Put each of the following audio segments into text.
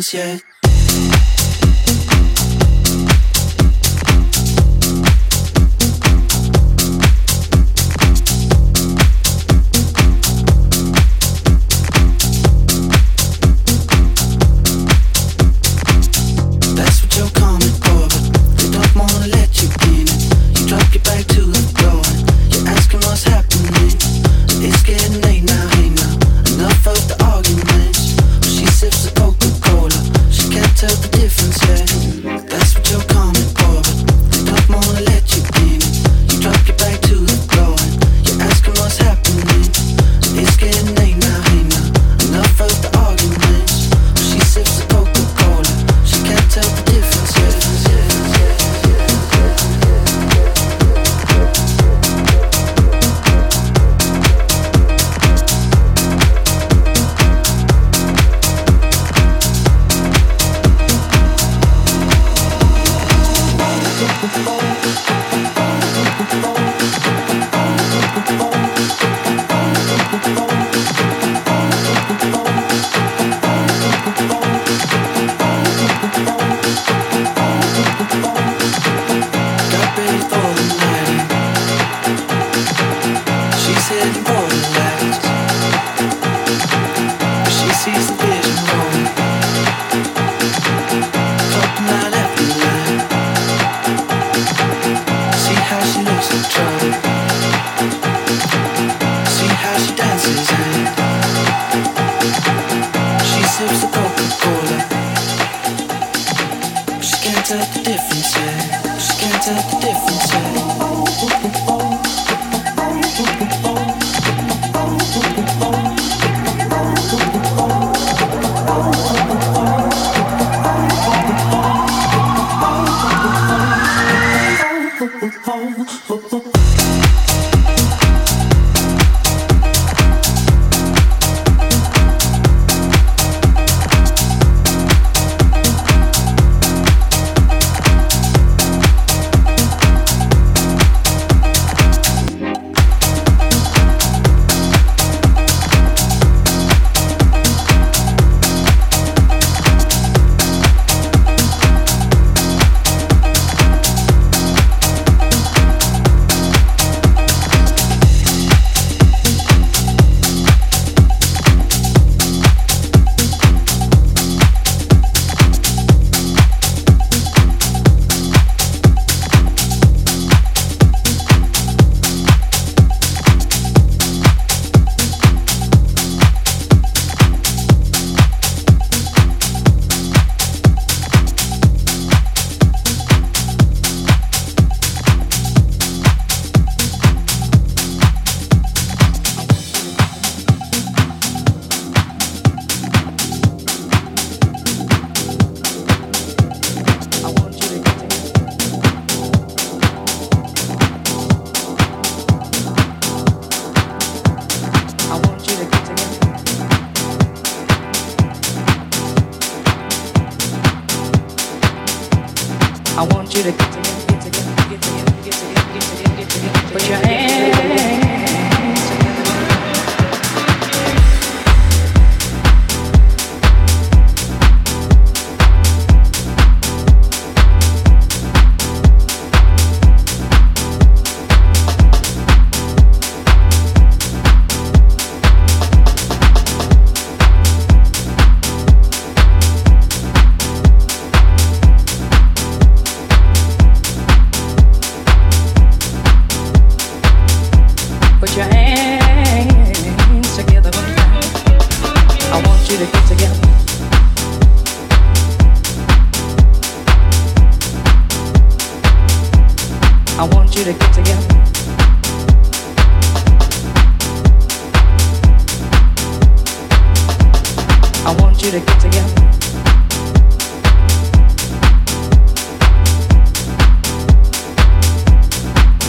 谢。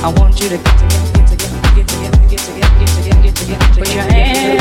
I want you to get together, get together, get together, get together, get together, get together. Put your hands.